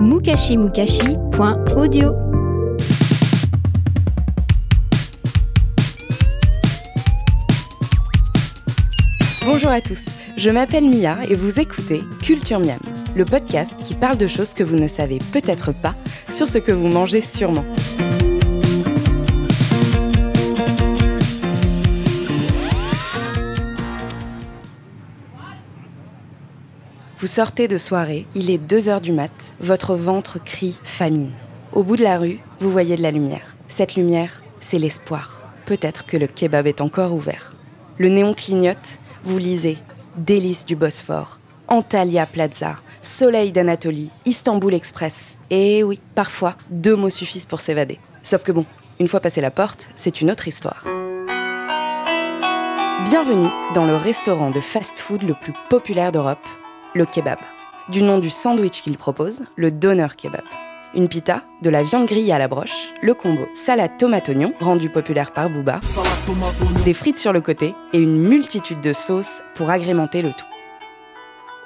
mukashimukashi.audio Bonjour à tous, je m'appelle Mia et vous écoutez Culture Miam, le podcast qui parle de choses que vous ne savez peut-être pas sur ce que vous mangez sûrement. Vous sortez de soirée, il est 2 heures du mat, votre ventre crie famine. Au bout de la rue, vous voyez de la lumière. Cette lumière, c'est l'espoir. Peut-être que le kebab est encore ouvert. Le néon clignote, vous lisez Délices du Bosphore, Antalya Plaza, Soleil d'Anatolie, Istanbul Express. Et oui, parfois, deux mots suffisent pour s'évader. Sauf que bon, une fois passé la porte, c'est une autre histoire. Bienvenue dans le restaurant de fast-food le plus populaire d'Europe, le kebab. Du nom du sandwich qu'il propose, le doner kebab. Une pita, de la viande grillée à la broche, le combo salade tomate oignon, rendu populaire par Booba, des frites sur le côté et une multitude de sauces pour agrémenter le tout.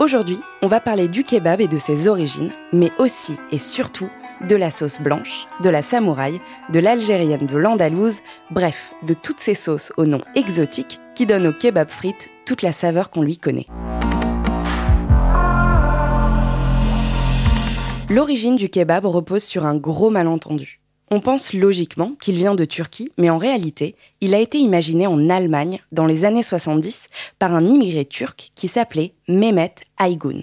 Aujourd'hui, on va parler du kebab et de ses origines, mais aussi et surtout de la sauce blanche, de la samouraï, de l'algérienne de l'andalouse, bref, de toutes ces sauces au nom exotique qui donnent au kebab frites toute la saveur qu'on lui connaît. L'origine du kebab repose sur un gros malentendu. On pense logiquement qu'il vient de Turquie, mais en réalité, il a été imaginé en Allemagne dans les années 70 par un immigré turc qui s'appelait Mehmet Aygun.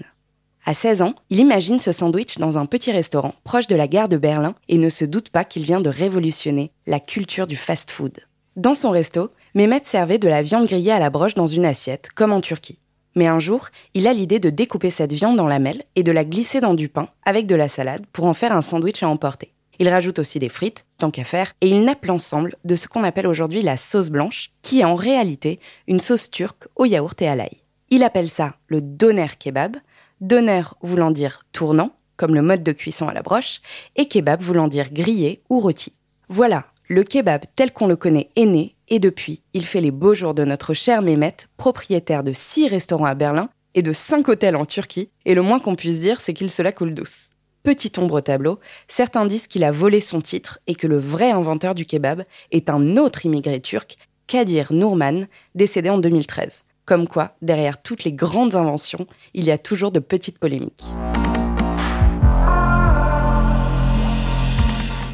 À 16 ans, il imagine ce sandwich dans un petit restaurant proche de la gare de Berlin et ne se doute pas qu'il vient de révolutionner la culture du fast-food. Dans son resto, Mehmet servait de la viande grillée à la broche dans une assiette, comme en Turquie. Mais un jour, il a l'idée de découper cette viande en lamelles et de la glisser dans du pain avec de la salade pour en faire un sandwich à emporter. Il rajoute aussi des frites, tant qu'à faire, et il nappe l'ensemble de ce qu'on appelle aujourd'hui la sauce blanche, qui est en réalité une sauce turque au yaourt et à l'ail. Il appelle ça le doner kebab, doner voulant dire tournant, comme le mode de cuisson à la broche, et kebab voulant dire grillé ou rôti. Voilà, le kebab tel qu'on le connaît est né, et depuis, il fait les beaux jours de notre cher Mehmet, propriétaire de 6 restaurants à Berlin et de 5 hôtels en Turquie, et le moins qu'on puisse dire, c'est qu'il se la coule douce. Petit ombre au tableau, certains disent qu'il a volé son titre et que le vrai inventeur du kebab est un autre immigré turc, Kadir Nourman, décédé en 2013. Comme quoi, derrière toutes les grandes inventions, il y a toujours de petites polémiques.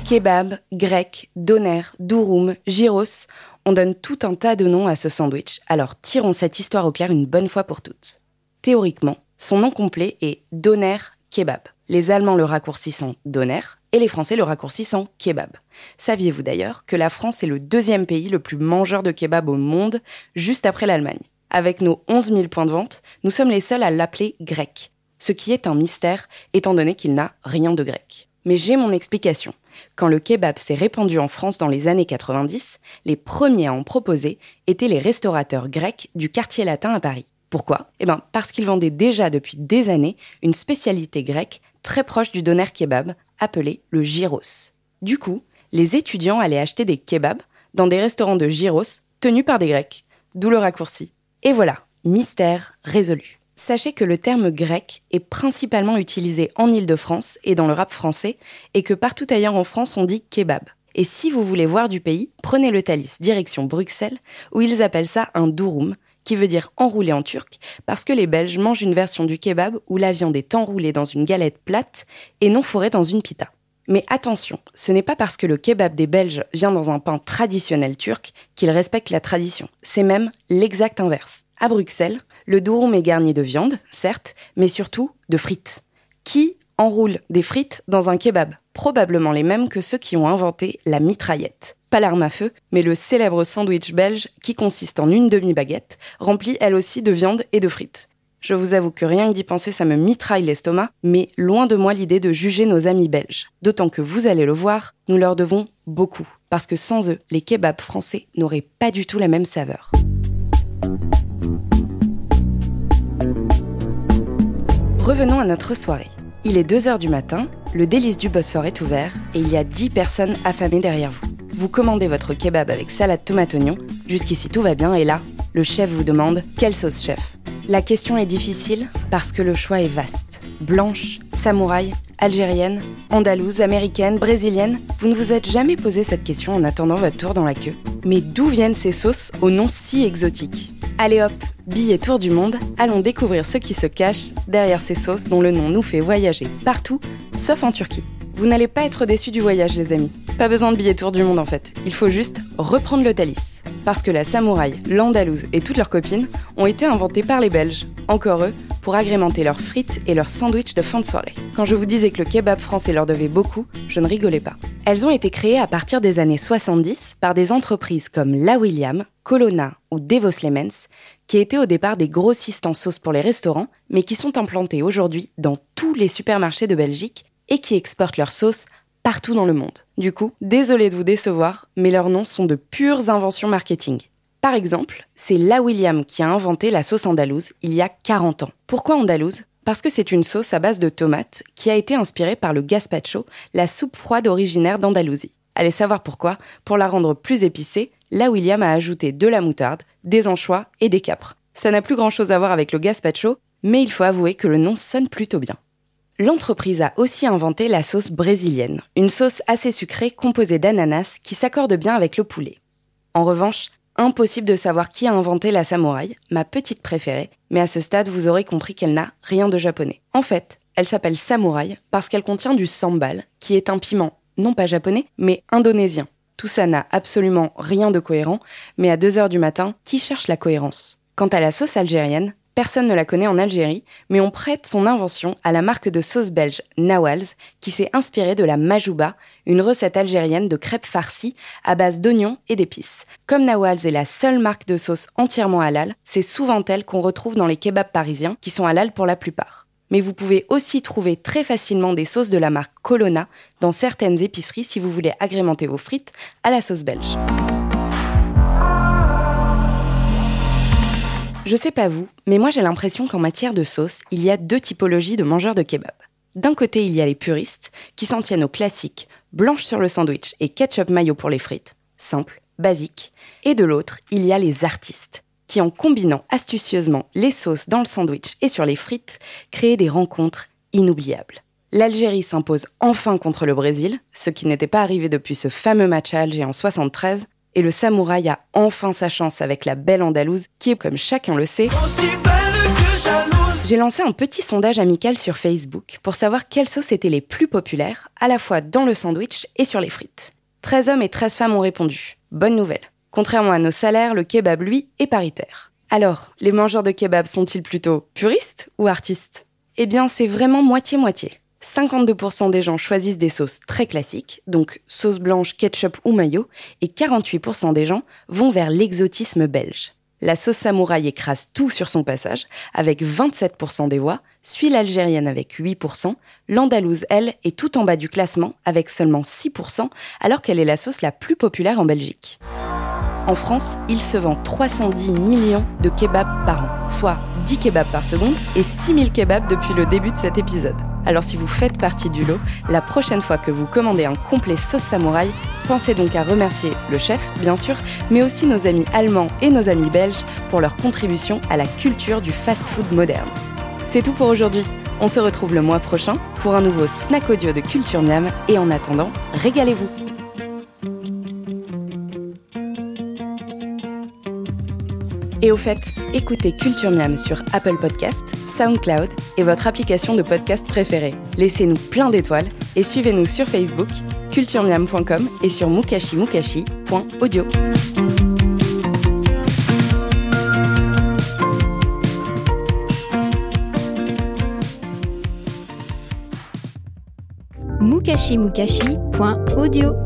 Kebab, grec, doner, durum, gyros, on donne tout un tas de noms à ce sandwich, alors tirons cette histoire au clair une bonne fois pour toutes. Théoriquement, son nom complet est doner kebab. Les Allemands le raccourcissent en doner et les Français le raccourcissent en kebab. Saviez-vous d'ailleurs que la France est le deuxième pays le plus mangeur de kebab au monde, juste après l'Allemagne? Avec nos 11 000 points de vente, nous sommes les seuls à l'appeler grec, ce qui est un mystère étant donné qu'il n'a rien de grec. Mais j'ai mon explication. Quand le kebab s'est répandu en France dans les années 90, les premiers à en proposer étaient les restaurateurs grecs du quartier latin à Paris. Pourquoi? Eh bien parce qu'ils vendaient déjà depuis des années une spécialité grecque très proche du doner kebab, appelé le gyros. Du coup, les étudiants allaient acheter des kebabs dans des restaurants de gyros tenus par des Grecs, d'où le raccourci. Et voilà, mystère résolu. Sachez que le terme grec est principalement utilisé en Île-de-France et dans le rap français, et que partout ailleurs en France on dit kebab. Et si vous voulez voir du pays, prenez le Thalys direction Bruxelles, où ils appellent ça un durum, qui veut dire enroulé en turc, parce que les Belges mangent une version du kebab où la viande est enroulée dans une galette plate et non fourrée dans une pita. Mais attention, ce n'est pas parce que le kebab des Belges vient dans un pain traditionnel turc qu'il respecte la tradition. C'est même l'exact inverse. À Bruxelles, le durum est garni de viande, certes, mais surtout de frites. Qui enroule des frites dans un kebab? Probablement les mêmes que ceux qui ont inventé la mitraillette. Pas l'arme à feu, mais le célèbre sandwich belge qui consiste en une demi-baguette, remplie elle aussi de viande et de frites. Je vous avoue que rien que d'y penser, ça me mitraille l'estomac, mais loin de moi l'idée de juger nos amis belges. D'autant que vous allez le voir, nous leur devons beaucoup, parce que sans eux, les kebabs français n'auraient pas du tout la même saveur. Revenons à notre soirée. Il est 2h du matin, le délice du Bosphore est ouvert et il y a 10 personnes affamées derrière vous. Vous commandez votre kebab avec salade tomate oignon, jusqu'ici tout va bien et là, le chef vous demande quelle sauce chef? La question est difficile parce que le choix est vaste. Blanche, samouraï, algérienne, andalouse, américaine, brésilienne, vous ne vous êtes jamais posé cette question en attendant votre tour dans la queue. Mais d'où viennent ces sauces au nom si exotique Allez hop, billet tour du monde, allons découvrir ce qui se cache derrière ces sauces dont le nom nous fait voyager partout, sauf en Turquie. Vous n'allez pas être déçus du voyage les amis. Pas besoin de billet tour du monde en fait, il faut juste reprendre le Thalys. Parce que la samouraï, l'andalouse et toutes leurs copines ont été inventées par les Belges, encore eux, pour agrémenter leurs frites et leurs sandwichs de fin de soirée. Quand je vous disais que le kebab français leur devait beaucoup, je ne rigolais pas. Elles ont été créées à partir des années 70 par des entreprises comme La William, Colonna ou Devos Lemens, qui étaient au départ des grossistes en sauce pour les restaurants, mais qui sont implantés aujourd'hui dans tous les supermarchés de Belgique et qui exportent leurs sauces partout dans le monde. Du coup, désolé de vous décevoir, mais leurs noms sont de pures inventions marketing. Par exemple, c'est La William qui a inventé la sauce andalouse il y a 40 ans. Pourquoi andalouse? Parce que c'est une sauce à base de tomates qui a été inspirée par le gazpacho, la soupe froide originaire d'Andalousie. Allez savoir pourquoi, pour la rendre plus épicée, La William a ajouté de la moutarde, des anchois et des capres. Ça n'a plus grand chose à voir avec le gazpacho, mais il faut avouer que le nom sonne plutôt bien. L'entreprise a aussi inventé la sauce brésilienne, une sauce assez sucrée composée d'ananas qui s'accorde bien avec le poulet. En revanche, Impossible de savoir qui a inventé la samouraï, ma petite préférée, mais à ce stade vous aurez compris qu'elle n'a rien de japonais. En fait, elle s'appelle samouraï parce qu'elle contient du sambal, qui est un piment non pas japonais, mais indonésien. Tout ça n'a absolument rien de cohérent, mais à 2h du matin, qui cherche la cohérence? Quant à la sauce algérienne, Personne ne la connaît en Algérie, mais on prête son invention à la marque de sauce belge Nawals, qui s'est inspirée de la majouba, une recette algérienne de crêpes farcies à base d'oignons et d'épices. Comme Nawals est la seule marque de sauce entièrement halal, c'est souvent elle qu'on retrouve dans les kebabs parisiens, qui sont halal pour la plupart. Mais vous pouvez aussi trouver très facilement des sauces de la marque Colonna dans certaines épiceries si vous voulez agrémenter vos frites à la sauce belge. Je sais pas vous, mais moi j'ai l'impression qu'en matière de sauce, il y a deux typologies de mangeurs de kebab. D'un côté, il y a les puristes, qui s'en tiennent aux classiques, blanche sur le sandwich et ketchup mayo pour les frites, simple, basique. Et de l'autre, il y a les artistes, qui en combinant astucieusement les sauces dans le sandwich et sur les frites, créent des rencontres inoubliables. L'Algérie s'impose enfin contre le Brésil, ce qui n'était pas arrivé depuis ce fameux match à Alger en 73, et le samouraï a enfin sa chance avec la belle Andalouse, qui est, comme chacun le sait, j'ai lancé un petit sondage amical sur Facebook pour savoir quelles sauces étaient les plus populaires, à la fois dans le sandwich et sur les frites. 13 hommes et 13 femmes ont répondu. Bonne nouvelle. Contrairement à nos salaires, le kebab, lui, est paritaire. Alors, les mangeurs de kebab sont-ils plutôt puristes ou artistes? Eh bien, c'est vraiment moitié-moitié. 52% des gens choisissent des sauces très classiques, donc sauce blanche, ketchup ou mayo, et 48% des gens vont vers l'exotisme belge. La sauce samouraï écrase tout sur son passage, avec 27% des voix, suit l'algérienne avec 8%, l'andalouse, elle, est tout en bas du classement, avec seulement 6%, alors qu'elle est la sauce la plus populaire en Belgique. En France, il se vend 310 millions de kebabs par an, soit 10 kebabs par seconde et 6000 kebabs depuis le début de cet épisode. Alors si vous faites partie du lot, la prochaine fois que vous commandez un complet sauce samouraï, pensez donc à remercier le chef, bien sûr, mais aussi nos amis allemands et nos amis belges pour leur contribution à la culture du fast-food moderne. C'est tout pour aujourd'hui. On se retrouve le mois prochain pour un nouveau snack audio de Culture Miam et en attendant, régalez-vous. Et au fait, écoutez Culture Miam sur Apple Podcast, SoundCloud et votre application de podcast préférée. Laissez-nous plein d'étoiles et suivez-nous sur Facebook, culturemiam.com et sur mukashimukashi.audio. mukashimukashi.audio